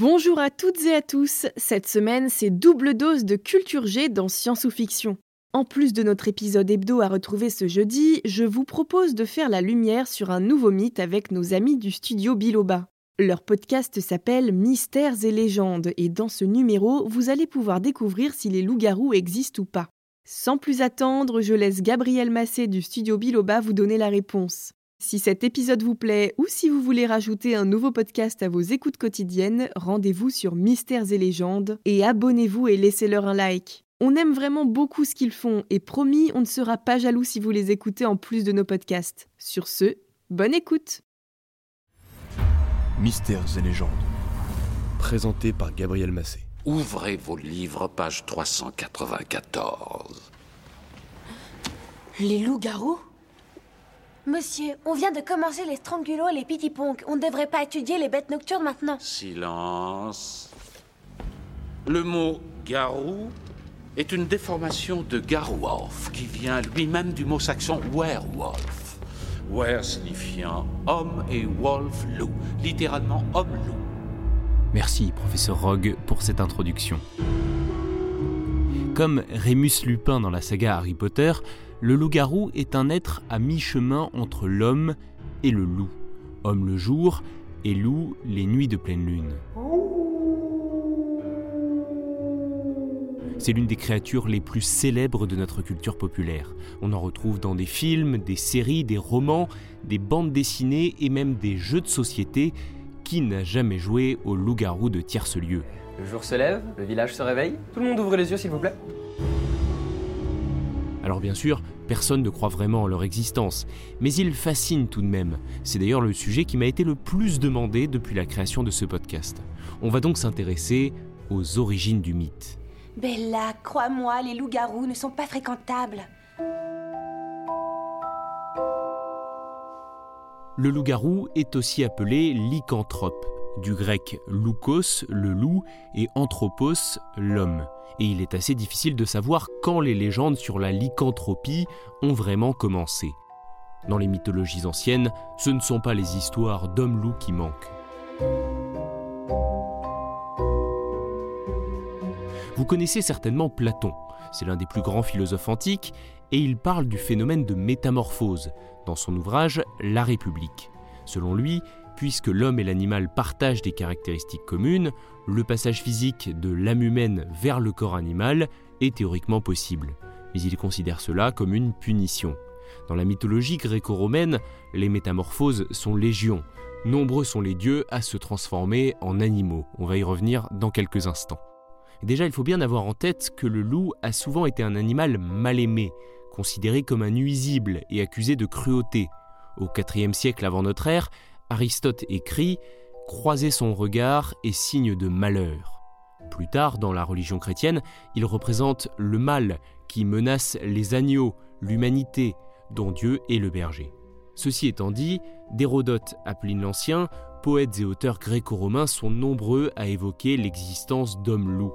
Bonjour à toutes et à tous. Cette semaine, c'est double dose de culture G dans Science ou Fiction. En plus de notre épisode hebdo à retrouver ce jeudi, je vous propose de faire la lumière sur un nouveau mythe avec nos amis du studio Biloba. Leur podcast s'appelle Mystères et légendes et dans ce numéro, vous allez pouvoir découvrir si les loups-garous existent ou pas. Sans plus attendre, je laisse Gabriel Massé du studio Biloba vous donner la réponse. Si cet épisode vous plaît ou si vous voulez rajouter un nouveau podcast à vos écoutes quotidiennes, rendez-vous sur Mystères et légendes et abonnez-vous et laissez-leur un like. On aime vraiment beaucoup ce qu'ils font et promis, on ne sera pas jaloux si vous les écoutez en plus de nos podcasts. Sur ce, bonne écoute Mystères et légendes. Présenté par Gabriel Massé. Ouvrez vos livres, page 394. Les loups-garous? Monsieur, on vient de commencer les strangulos et les pitiponks. On ne devrait pas étudier les bêtes nocturnes maintenant. Silence. Le mot garou est une déformation de garwolf qui vient lui-même du mot saxon werewolf. Wer signifiant homme et wolf loup, littéralement homme-loup. Merci, professeur Rogue, pour cette introduction. Comme Rémus Lupin dans la saga Harry Potter, le loup-garou est un être à mi-chemin entre l'homme et le loup. Homme le jour et loup les nuits de pleine lune. C'est l'une des créatures les plus célèbres de notre culture populaire. On en retrouve dans des films, des séries, des romans, des bandes dessinées et même des jeux de société. Qui n'a jamais joué au loup-garou de tierce-lieu Le jour se lève, le village se réveille. Tout le monde ouvre les yeux, s'il vous plaît. Alors bien sûr, personne ne croit vraiment en leur existence, mais ils fascinent tout de même. C'est d'ailleurs le sujet qui m'a été le plus demandé depuis la création de ce podcast. On va donc s'intéresser aux origines du mythe. Bella, crois-moi, les loups-garous ne sont pas fréquentables. Le loup-garou est aussi appelé lycanthrope, du grec loukos, le loup, et anthropos, l'homme. Et il est assez difficile de savoir quand les légendes sur la lycanthropie ont vraiment commencé. Dans les mythologies anciennes, ce ne sont pas les histoires d'hommes-loups qui manquent. Vous connaissez certainement Platon, c'est l'un des plus grands philosophes antiques, et il parle du phénomène de métamorphose dans son ouvrage La République. Selon lui, puisque l'homme et l'animal partagent des caractéristiques communes, le passage physique de l'âme humaine vers le corps animal est théoriquement possible. Mais il considère cela comme une punition. Dans la mythologie gréco-romaine, les métamorphoses sont légion. Nombreux sont les dieux à se transformer en animaux. On va y revenir dans quelques instants. Déjà, il faut bien avoir en tête que le loup a souvent été un animal mal aimé, considéré comme un nuisible et accusé de cruauté. Au IVe siècle avant notre ère, Aristote écrit Croiser son regard est signe de malheur. Plus tard, dans la religion chrétienne, il représente le mal qui menace les agneaux, l'humanité, dont Dieu est le berger. Ceci étant dit, d'Hérodote à Pline l'Ancien, poètes et auteurs gréco-romains sont nombreux à évoquer l'existence d'hommes-loups.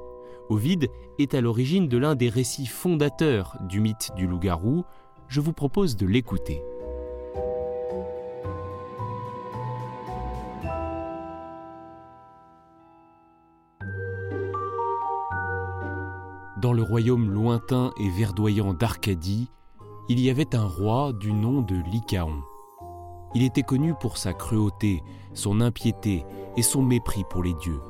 Ovide est à l'origine de l'un des récits fondateurs du mythe du loup-garou. Je vous propose de l'écouter. Dans le royaume lointain et verdoyant d'Arcadie, il y avait un roi du nom de Lycaon. Il était connu pour sa cruauté, son impiété et son mépris pour les dieux.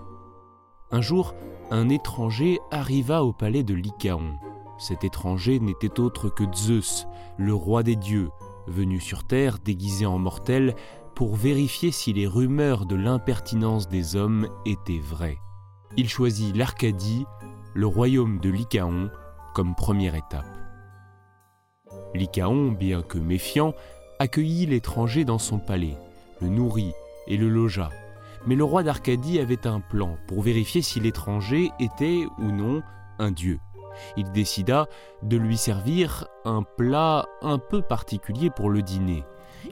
Un jour, un étranger arriva au palais de Lycaon. Cet étranger n'était autre que Zeus, le roi des dieux, venu sur terre déguisé en mortel pour vérifier si les rumeurs de l'impertinence des hommes étaient vraies. Il choisit l'Arcadie le royaume de Lycaon comme première étape. Lycaon, bien que méfiant, accueillit l'étranger dans son palais, le nourrit et le logea. Mais le roi d'Arcadie avait un plan pour vérifier si l'étranger était ou non un dieu. Il décida de lui servir un plat un peu particulier pour le dîner.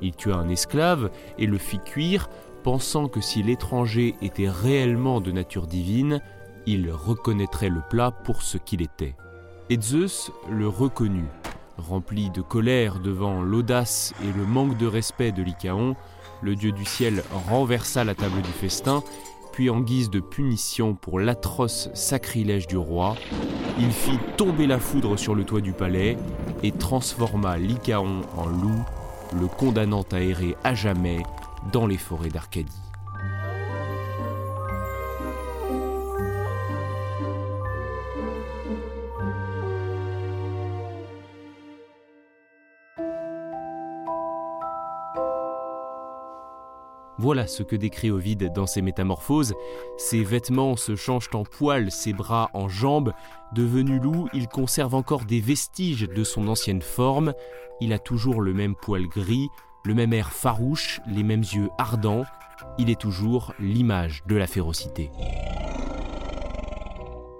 Il tua un esclave et le fit cuire, pensant que si l'étranger était réellement de nature divine, il reconnaîtrait le plat pour ce qu'il était. Et Zeus le reconnut. Rempli de colère devant l'audace et le manque de respect de Lycaon, le dieu du ciel renversa la table du festin puis en guise de punition pour l'atroce sacrilège du roi, il fit tomber la foudre sur le toit du palais et transforma Lycaon en loup, le condamnant à errer à jamais dans les forêts d'Arcadie. Voilà ce que décrit Ovide dans ses métamorphoses. Ses vêtements se changent en poils, ses bras en jambes. Devenu loup, il conserve encore des vestiges de son ancienne forme. Il a toujours le même poil gris, le même air farouche, les mêmes yeux ardents. Il est toujours l'image de la férocité.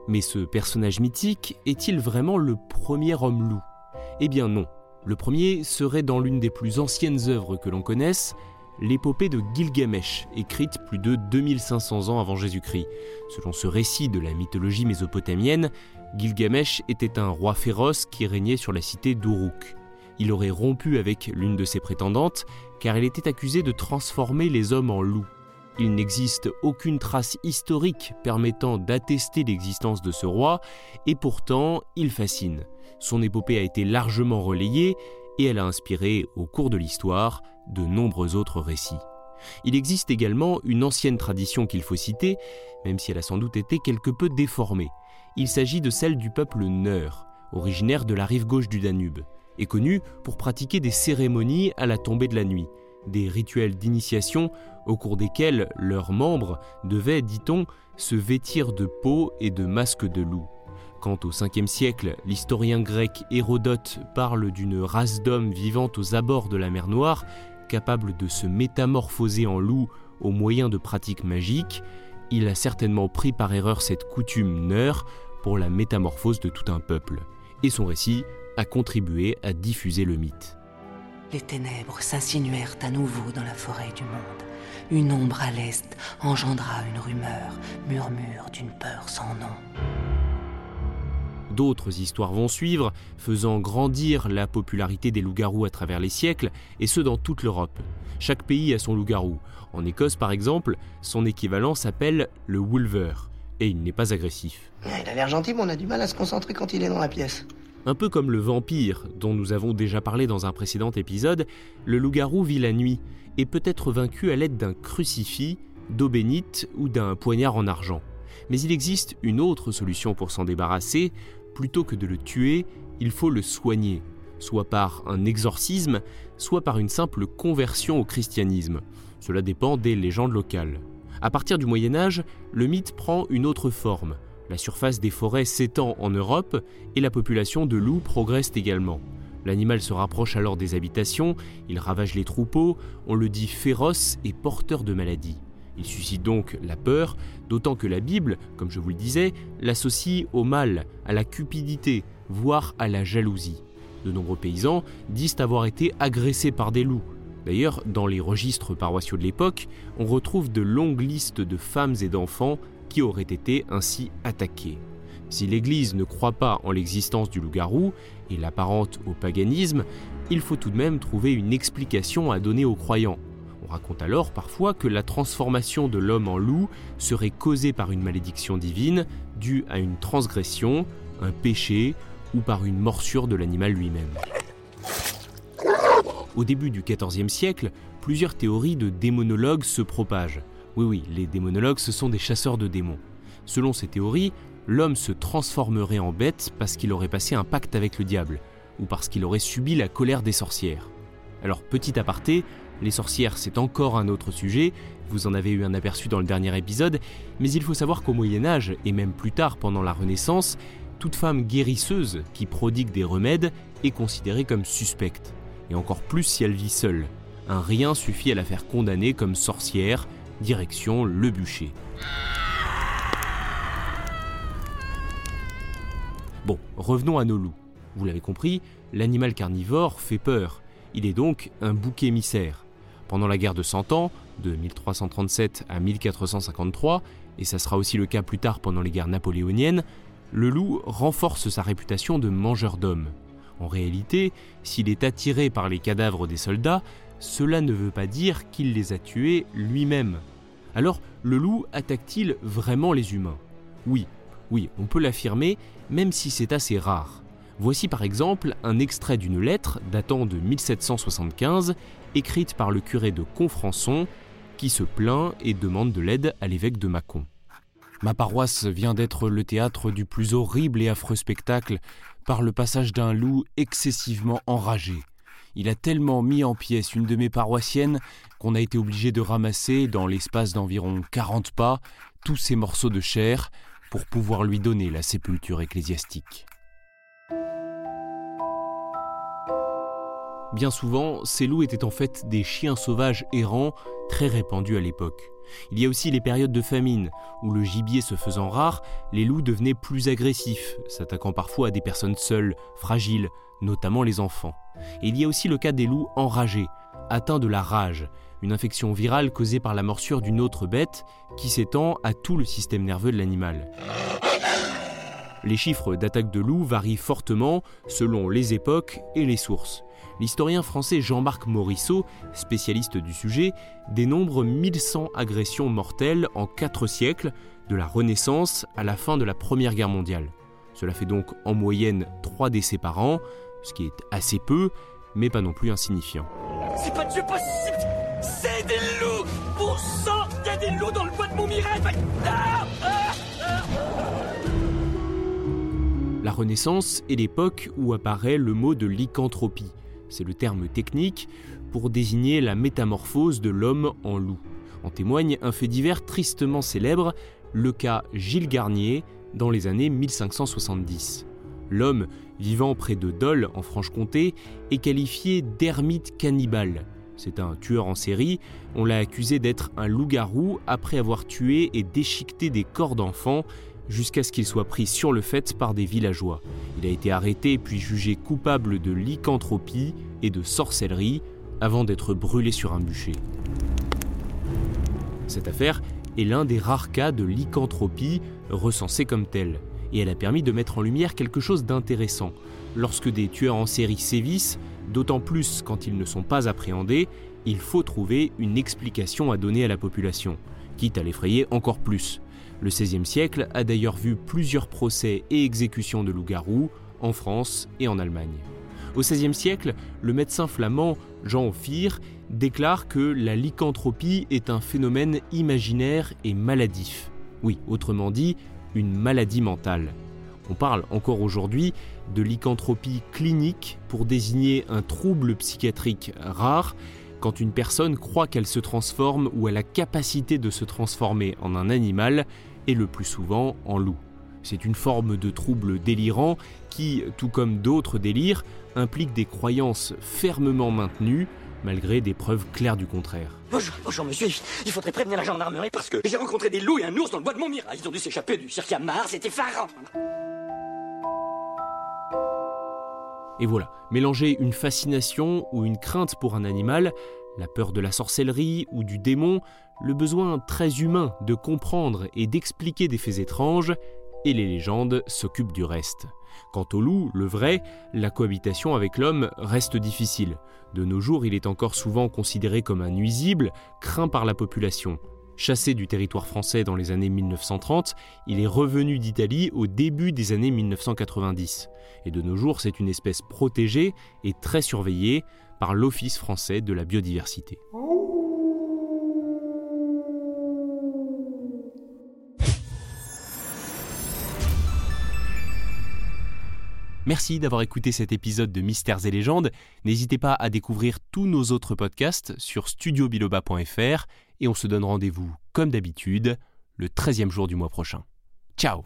Mais ce personnage mythique est-il vraiment le premier homme loup? Eh bien non. Le premier serait dans l'une des plus anciennes œuvres que l'on connaisse, l'épopée de Gilgamesh, écrite plus de 2500 ans avant Jésus-Christ. Selon ce récit de la mythologie mésopotamienne, Gilgamesh était un roi féroce qui régnait sur la cité d'Uruk. Il aurait rompu avec l'une de ses prétendantes car elle était accusée de transformer les hommes en loups. Il n'existe aucune trace historique permettant d'attester l'existence de ce roi, et pourtant il fascine. Son épopée a été largement relayée, et elle a inspiré, au cours de l'histoire, de nombreux autres récits. Il existe également une ancienne tradition qu'il faut citer, même si elle a sans doute été quelque peu déformée. Il s'agit de celle du peuple Neur, originaire de la rive gauche du Danube, et connu pour pratiquer des cérémonies à la tombée de la nuit, des rituels d'initiation au cours desquels leurs membres devaient, dit-on, se vêtir de peau et de masques de loup. Quand au 5e siècle, l'historien grec Hérodote parle d'une race d'hommes vivant aux abords de la mer Noire, capable de se métamorphoser en loup au moyen de pratiques magiques, il a certainement pris par erreur cette coutume neur pour la métamorphose de tout un peuple. Et son récit a contribué à diffuser le mythe. Les ténèbres s'insinuèrent à nouveau dans la forêt du monde. Une ombre à l'est engendra une rumeur, murmure d'une peur sans nom. D'autres histoires vont suivre, faisant grandir la popularité des loups-garous à travers les siècles, et ce dans toute l'Europe. Chaque pays a son loup-garou. En Écosse, par exemple, son équivalent s'appelle le wolver, et il n'est pas agressif. Il a l'air gentil, mais on a du mal à se concentrer quand il est dans la pièce. Un peu comme le vampire, dont nous avons déjà parlé dans un précédent épisode, le loup-garou vit la nuit et peut être vaincu à l'aide d'un crucifix, d'eau bénite ou d'un poignard en argent. Mais il existe une autre solution pour s'en débarrasser, plutôt que de le tuer, il faut le soigner, soit par un exorcisme, soit par une simple conversion au christianisme. Cela dépend des légendes locales. À partir du Moyen Âge, le mythe prend une autre forme. La surface des forêts s'étend en Europe et la population de loups progresse également. L'animal se rapproche alors des habitations, il ravage les troupeaux, on le dit féroce et porteur de maladies. Il suscite donc la peur, d'autant que la Bible, comme je vous le disais, l'associe au mal, à la cupidité, voire à la jalousie. De nombreux paysans disent avoir été agressés par des loups. D'ailleurs, dans les registres paroissiaux de l'époque, on retrouve de longues listes de femmes et d'enfants qui auraient été ainsi attaqués. Si l'Église ne croit pas en l'existence du loup-garou et l'apparente au paganisme, il faut tout de même trouver une explication à donner aux croyants raconte alors parfois que la transformation de l'homme en loup serait causée par une malédiction divine due à une transgression, un péché ou par une morsure de l'animal lui-même. Au début du XIVe siècle, plusieurs théories de démonologues se propagent. Oui oui, les démonologues ce sont des chasseurs de démons. Selon ces théories, l'homme se transformerait en bête parce qu'il aurait passé un pacte avec le diable, ou parce qu'il aurait subi la colère des sorcières. Alors petit aparté, les sorcières, c'est encore un autre sujet, vous en avez eu un aperçu dans le dernier épisode, mais il faut savoir qu'au Moyen Âge, et même plus tard pendant la Renaissance, toute femme guérisseuse qui prodigue des remèdes est considérée comme suspecte, et encore plus si elle vit seule. Un rien suffit à la faire condamner comme sorcière, direction le bûcher. Bon, revenons à nos loups. Vous l'avez compris, l'animal carnivore fait peur. Il est donc un bouc émissaire. Pendant la guerre de Cent Ans, de 1337 à 1453, et ça sera aussi le cas plus tard pendant les guerres napoléoniennes, le loup renforce sa réputation de mangeur d'hommes. En réalité, s'il est attiré par les cadavres des soldats, cela ne veut pas dire qu'il les a tués lui-même. Alors, le loup attaque-t-il vraiment les humains? Oui, oui, on peut l'affirmer, même si c'est assez rare. Voici par exemple un extrait d'une lettre datant de 1775, écrite par le curé de Confrançon, qui se plaint et demande de l'aide à l'évêque de Mâcon. Ma paroisse vient d'être le théâtre du plus horrible et affreux spectacle par le passage d'un loup excessivement enragé. Il a tellement mis en pièces une de mes paroissiennes qu'on a été obligé de ramasser, dans l'espace d'environ 40 pas, tous ces morceaux de chair pour pouvoir lui donner la sépulture ecclésiastique. Bien souvent, ces loups étaient en fait des chiens sauvages errants très répandus à l'époque. Il y a aussi les périodes de famine, où le gibier se faisant rare, les loups devenaient plus agressifs, s'attaquant parfois à des personnes seules, fragiles, notamment les enfants. Et il y a aussi le cas des loups enragés, atteints de la rage, une infection virale causée par la morsure d'une autre bête qui s'étend à tout le système nerveux de l'animal. Les chiffres d'attaques de loups varient fortement selon les époques et les sources. L'historien français Jean-Marc Morisseau, spécialiste du sujet, dénombre 1100 agressions mortelles en 4 siècles, de la Renaissance à la fin de la Première Guerre mondiale. Cela fait donc en moyenne 3 décès par an, ce qui est assez peu, mais pas non plus insignifiant. C'est pas possible C'est des loups Il y a des loups dans le bois de. La Renaissance est l'époque où apparaît le mot de lycanthropie. C'est le terme technique pour désigner la métamorphose de l'homme en loup. En témoigne un fait divers tristement célèbre, le cas Gilles Garnier dans les années 1570. L'homme, vivant près de Dole en Franche-Comté, est qualifié d'ermite cannibale. C'est un tueur en série, on l'a accusé d'être un loup-garou après avoir tué et déchiqueté des corps d'enfants jusqu'à ce qu'il soit pris sur le fait par des villageois. Il a été arrêté puis jugé coupable de lycanthropie et de sorcellerie avant d'être brûlé sur un bûcher. Cette affaire est l'un des rares cas de lycanthropie recensés comme tel, et elle a permis de mettre en lumière quelque chose d'intéressant. Lorsque des tueurs en série sévissent, d'autant plus quand ils ne sont pas appréhendés, il faut trouver une explication à donner à la population, quitte à l'effrayer encore plus. Le XVIe siècle a d'ailleurs vu plusieurs procès et exécutions de loups-garous en France et en Allemagne. Au XVIe siècle, le médecin flamand Jean Ophir déclare que la lycanthropie est un phénomène imaginaire et maladif. Oui, autrement dit, une maladie mentale. On parle encore aujourd'hui de lycanthropie clinique pour désigner un trouble psychiatrique rare quand une personne croit qu'elle se transforme ou a la capacité de se transformer en un animal et le plus souvent en loup. C'est une forme de trouble délirant qui, tout comme d'autres délires, implique des croyances fermement maintenues malgré des preuves claires du contraire. Bonjour, bonjour monsieur, il faudrait prévenir la gendarmerie parce que j'ai rencontré des loups et un ours dans le bois de Montmirail. Ils ont dû s'échapper du cirque à Mars, c'était effarant. Et voilà, mélanger une fascination ou une crainte pour un animal, la peur de la sorcellerie ou du démon, le besoin très humain de comprendre et d'expliquer des faits étranges, et les légendes s'occupent du reste. Quant au loup, le vrai, la cohabitation avec l'homme reste difficile. De nos jours, il est encore souvent considéré comme un nuisible, craint par la population. Chassé du territoire français dans les années 1930, il est revenu d'Italie au début des années 1990. Et de nos jours, c'est une espèce protégée et très surveillée par l'Office français de la biodiversité. Merci d'avoir écouté cet épisode de Mystères et légendes. N'hésitez pas à découvrir tous nos autres podcasts sur studiobiloba.fr et on se donne rendez-vous, comme d'habitude, le 13e jour du mois prochain. Ciao